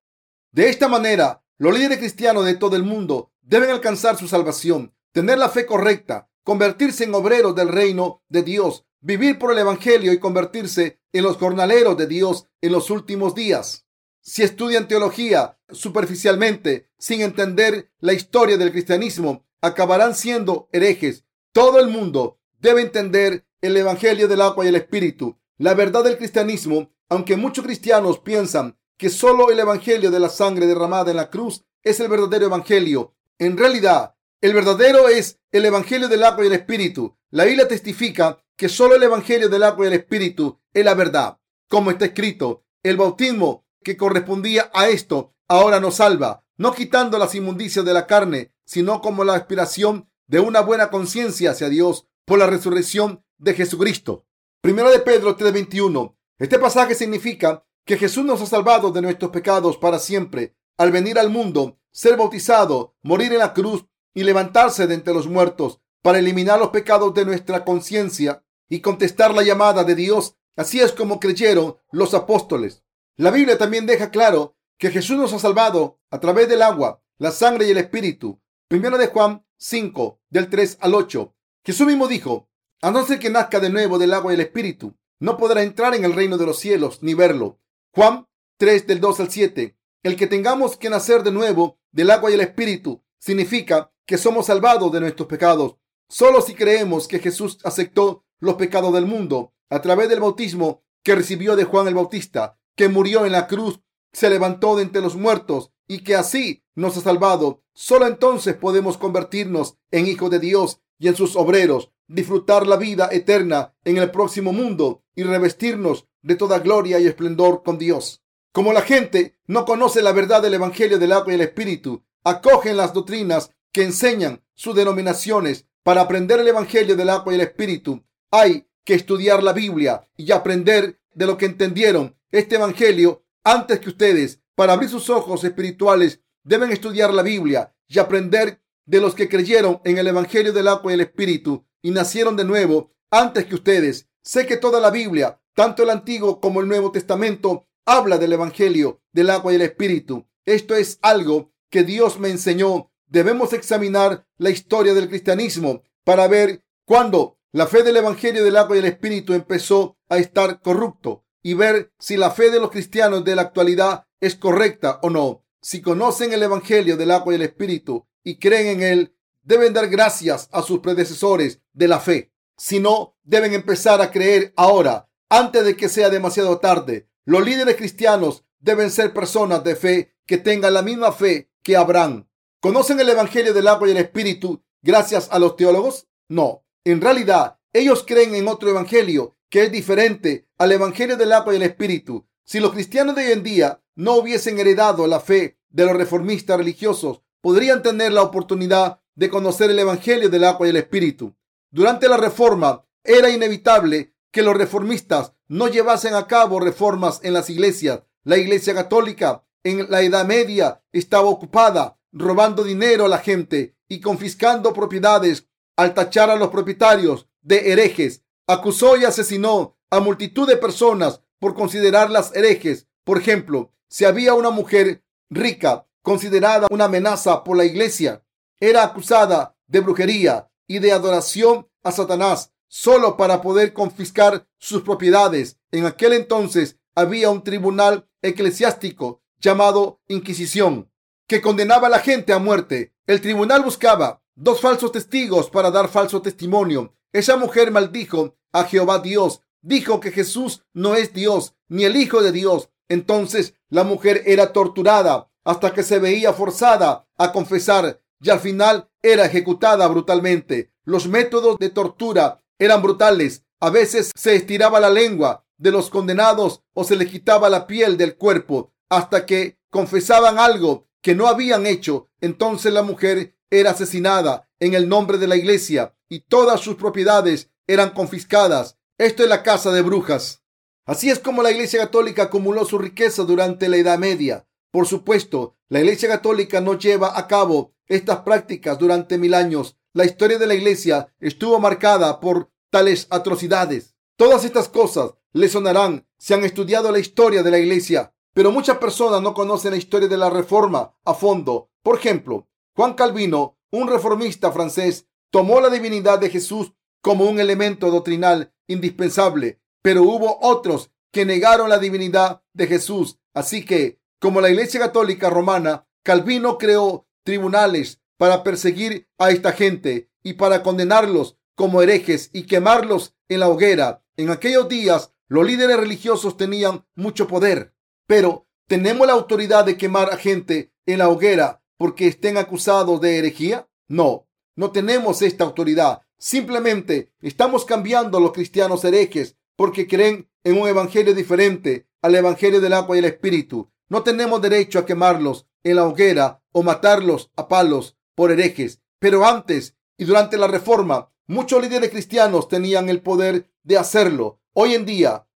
De esta manera, los líderes cristianos de todo el mundo deben alcanzar su salvación, tener la fe correcta, convertirse en obreros del reino de Dios, vivir por el Evangelio y convertirse en los jornaleros de Dios en los últimos días. Si estudian teología superficialmente, sin entender la historia del cristianismo, acabarán siendo herejes. Todo el mundo debe entender el Evangelio del agua y el Espíritu. La verdad del cristianismo aunque muchos cristianos piensan que solo el Evangelio de la sangre derramada en la cruz es el verdadero Evangelio, en realidad el verdadero es el Evangelio del agua y el Espíritu. La Biblia testifica que solo el Evangelio del agua y el Espíritu es la verdad. Como está escrito, el bautismo que correspondía a esto ahora nos salva, no quitando las inmundicias de la carne, sino como la aspiración de una buena conciencia hacia Dios por la resurrección de Jesucristo. Primero de Pedro 3:21. Este pasaje significa que Jesús nos ha salvado de nuestros pecados para siempre al venir al mundo, ser bautizado, morir en la cruz y levantarse de entre los muertos para eliminar los pecados de nuestra conciencia y contestar la llamada de Dios. Así es como creyeron los apóstoles. La Biblia también deja claro que Jesús nos ha salvado a través del agua, la sangre y el espíritu. Primero de Juan 5, del 3 al 8. Jesús mismo dijo, a no ser que nazca de nuevo del agua y el espíritu, no podrá entrar en el reino de los cielos ni verlo. Juan 3 del 2 al 7. El que tengamos que nacer de nuevo del agua y el espíritu significa que somos salvados de nuestros pecados. Solo si creemos que Jesús aceptó los pecados del mundo a través del bautismo que recibió de Juan el Bautista, que murió en la cruz, se levantó de entre los muertos y que así nos ha salvado. Solo entonces podemos convertirnos en hijos de Dios y en sus obreros disfrutar la vida eterna en el próximo mundo y revestirnos de toda gloria y esplendor con Dios. Como la gente no conoce la verdad del Evangelio del agua y el Espíritu, acogen las doctrinas que enseñan sus denominaciones. Para aprender el Evangelio del agua y el Espíritu, hay que estudiar la Biblia y aprender de lo que entendieron este Evangelio antes que ustedes. Para abrir sus ojos espirituales, deben estudiar la Biblia y aprender de los que creyeron en el Evangelio del agua y el Espíritu y nacieron de nuevo antes que ustedes. Sé que toda la Biblia, tanto el Antiguo como el Nuevo Testamento, habla del Evangelio, del agua y el Espíritu. Esto es algo que Dios me enseñó. Debemos examinar la historia del cristianismo para ver cuándo La fe del Evangelio del agua y el Espíritu empezó a estar corrupto y ver si la fe de los cristianos de la actualidad es correcta o no. Si conocen el Evangelio del agua y el Espíritu y creen en él, deben dar gracias a sus predecesores de la fe. Si no, deben empezar a creer ahora, antes de que sea demasiado tarde. Los líderes cristianos deben ser personas de fe que tengan la misma fe que Abraham. ¿Conocen el Evangelio del agua y el Espíritu gracias a los teólogos? No. En realidad, ellos creen en otro evangelio que es diferente al evangelio del agua y el espíritu. Si los cristianos de hoy en día no hubiesen heredado la fe de los reformistas religiosos, podrían tener la oportunidad de conocer el evangelio del agua y el espíritu. Durante la reforma era inevitable que los reformistas no llevasen a cabo reformas en las iglesias. La iglesia católica en la Edad Media estaba ocupada robando dinero a la gente y confiscando propiedades al tachar a los propietarios de herejes, acusó y asesinó a multitud de personas por considerarlas herejes. Por ejemplo, si había una mujer rica considerada una amenaza por la iglesia, era acusada de brujería y de adoración a Satanás solo para poder confiscar sus propiedades. En aquel entonces había un tribunal eclesiástico llamado Inquisición que condenaba a la gente a muerte. El tribunal buscaba dos falsos testigos para dar falso testimonio. Esa mujer maldijo a Jehová Dios, dijo que Jesús no es Dios ni el Hijo de Dios. Entonces la mujer era torturada hasta que se veía forzada a confesar y al final era ejecutada brutalmente. Los métodos de tortura eran brutales. A veces se estiraba la lengua de los condenados o se les quitaba la piel del cuerpo hasta que confesaban algo que no habían hecho. Entonces la mujer era asesinada en el nombre de la iglesia y todas sus propiedades eran confiscadas. Esto es la casa de brujas. Así es como la iglesia católica acumuló su riqueza durante la Edad Media. Por supuesto, la iglesia católica no lleva a cabo estas prácticas durante mil años. La historia de la iglesia estuvo marcada por tales atrocidades. Todas estas cosas le sonarán si han estudiado la historia de la iglesia, pero muchas personas no conocen la historia de la reforma a fondo. Por ejemplo, Juan Calvino, un reformista francés, tomó la divinidad de Jesús como un elemento doctrinal indispensable, pero hubo otros que negaron la divinidad de Jesús. Así que, como la Iglesia Católica Romana, Calvino creó tribunales para perseguir a esta gente y para condenarlos como herejes y quemarlos en la hoguera. En aquellos días, los líderes religiosos tenían mucho poder, pero ¿tenemos la autoridad de quemar a gente en la hoguera porque estén acusados de herejía? No, no tenemos esta autoridad. Simplemente estamos cambiando a los cristianos herejes porque creen en un evangelio diferente al evangelio del agua y el espíritu. No tenemos derecho a quemarlos en la hoguera o matarlos a palos por herejes. Pero antes y durante la reforma, muchos líderes cristianos tenían el poder de hacerlo. Hoy en día,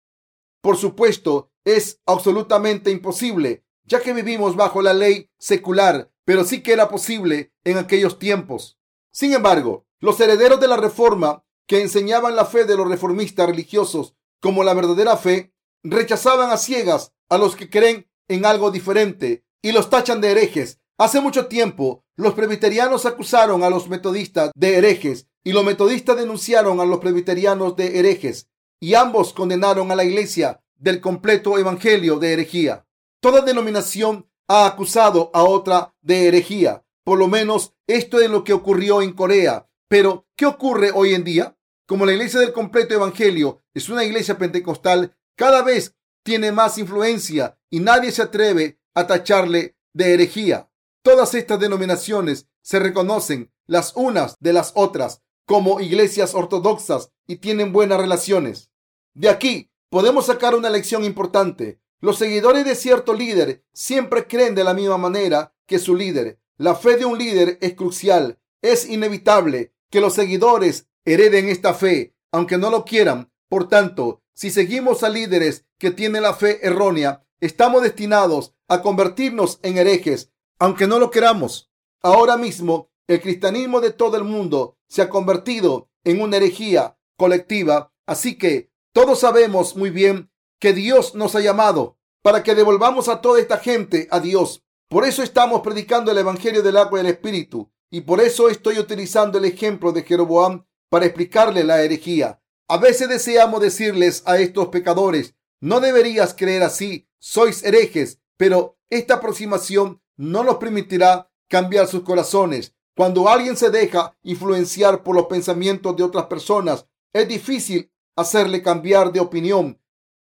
por supuesto, es absolutamente imposible, ya que vivimos bajo la ley secular pero sí que era posible en aquellos tiempos. Sin embargo, los herederos de la Reforma, que enseñaban la fe de los reformistas religiosos como la verdadera fe, rechazaban a ciegas a los que creen en algo diferente y los tachan de herejes. Hace mucho tiempo, los presbiterianos acusaron a los metodistas de herejes y los metodistas denunciaron a los presbiterianos de herejes y ambos condenaron a la iglesia del completo evangelio de herejía. Toda denominación ha acusado a otra de herejía. Por lo menos esto es lo que ocurrió en Corea. Pero, ¿qué ocurre hoy en día? Como la iglesia del completo evangelio es una iglesia pentecostal, cada vez tiene más influencia y nadie se atreve a tacharle de herejía. Todas estas denominaciones se reconocen las unas de las otras como iglesias ortodoxas y tienen buenas relaciones. De aquí podemos sacar una lección importante. Los seguidores de cierto líder siempre creen de la misma manera que su líder. La fe de un líder es crucial. Es inevitable que los seguidores hereden esta fe, aunque no lo quieran. Por tanto, si seguimos a líderes que tienen la fe errónea, estamos destinados a convertirnos en herejes, aunque no lo queramos. Ahora mismo, el cristianismo de todo el mundo se ha convertido en una herejía colectiva, así que todos sabemos muy bien que Dios nos ha llamado para que devolvamos a toda esta gente a Dios. Por eso estamos predicando el Evangelio del agua y el Espíritu. Y por eso estoy utilizando el ejemplo de Jeroboam para explicarle la herejía. A veces deseamos decirles a estos pecadores, no deberías creer así, sois herejes, pero esta aproximación no nos permitirá cambiar sus corazones. Cuando alguien se deja influenciar por los pensamientos de otras personas, es difícil hacerle cambiar de opinión.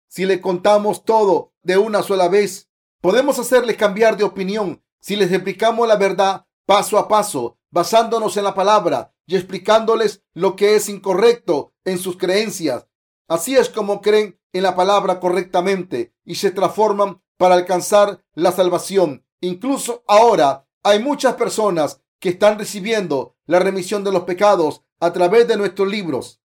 Si le contamos todo de una sola vez, podemos hacerle cambiar de opinión. Si les explicamos la verdad paso a paso, basándonos en la palabra y explicándoles lo que es incorrecto en sus creencias. Así es como creen en la palabra correctamente y se transforman para alcanzar la salvación. Incluso ahora hay muchas personas que están recibiendo la remisión de los pecados a través de nuestros libros.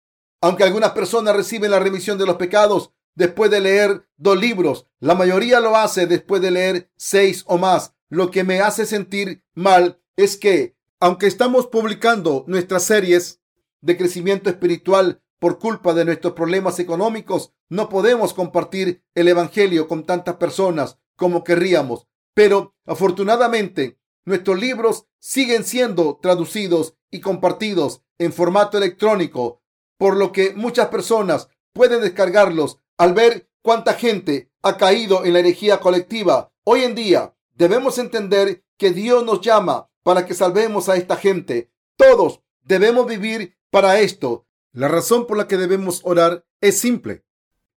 Aunque algunas personas reciben la remisión de los pecados después de leer dos libros, la mayoría lo hace después de leer seis o más. Lo que me hace sentir mal es que, aunque estamos publicando nuestras series de crecimiento espiritual por culpa de nuestros problemas económicos, no podemos compartir el Evangelio con tantas personas como querríamos. Pero afortunadamente, nuestros libros siguen siendo traducidos y compartidos en formato electrónico, por lo que muchas personas pueden descargarlos al ver cuánta gente ha caído en la herejía colectiva. Hoy en día debemos entender que Dios nos llama para que salvemos a esta gente. Todos debemos vivir para esto. La razón por la que debemos orar es simple,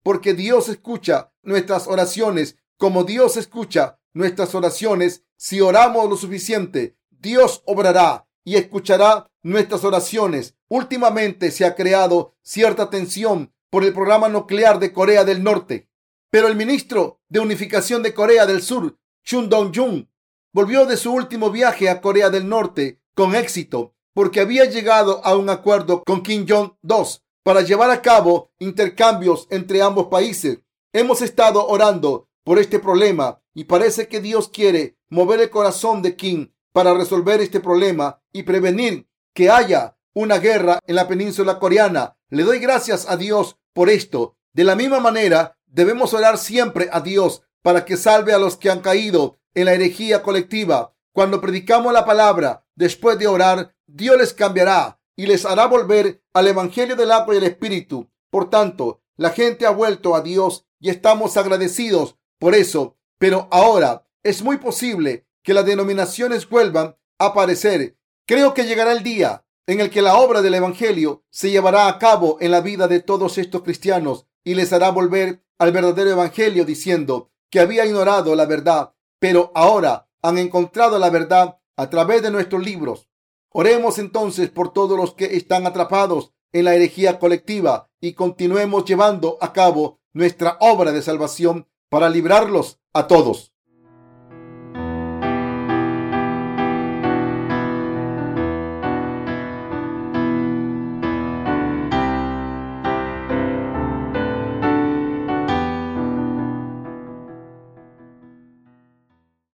porque Dios escucha nuestras oraciones como Dios escucha nuestras oraciones. Si oramos lo suficiente, Dios obrará y escuchará nuestras oraciones. Últimamente se ha creado cierta tensión por el programa nuclear de Corea del Norte, pero el ministro de Unificación de Corea del Sur, Chun Dong-jung, volvió de su último viaje a Corea del Norte con éxito porque había llegado a un acuerdo con Kim Jong-2 para llevar a cabo intercambios entre ambos países. Hemos estado orando por este problema y parece que Dios quiere mover el corazón de Kim para resolver este problema y prevenir que haya una guerra en la península coreana. Le doy gracias a Dios por esto. De la misma manera, debemos orar siempre a Dios para que salve a los que han caído en la herejía colectiva. Cuando predicamos la palabra, después de orar, Dios les cambiará y les hará volver al Evangelio del agua y el Espíritu. Por tanto, la gente ha vuelto a Dios y estamos agradecidos por eso. Pero ahora es muy posible que las denominaciones vuelvan a aparecer. Creo que llegará el día en el que la obra del Evangelio se llevará a cabo en la vida de todos estos cristianos y les hará volver al verdadero Evangelio diciendo que había ignorado la verdad, pero ahora han encontrado la verdad a través de nuestros libros. Oremos entonces por todos los que están atrapados en la herejía colectiva y continuemos llevando a cabo nuestra obra de salvación para librarlos a todos.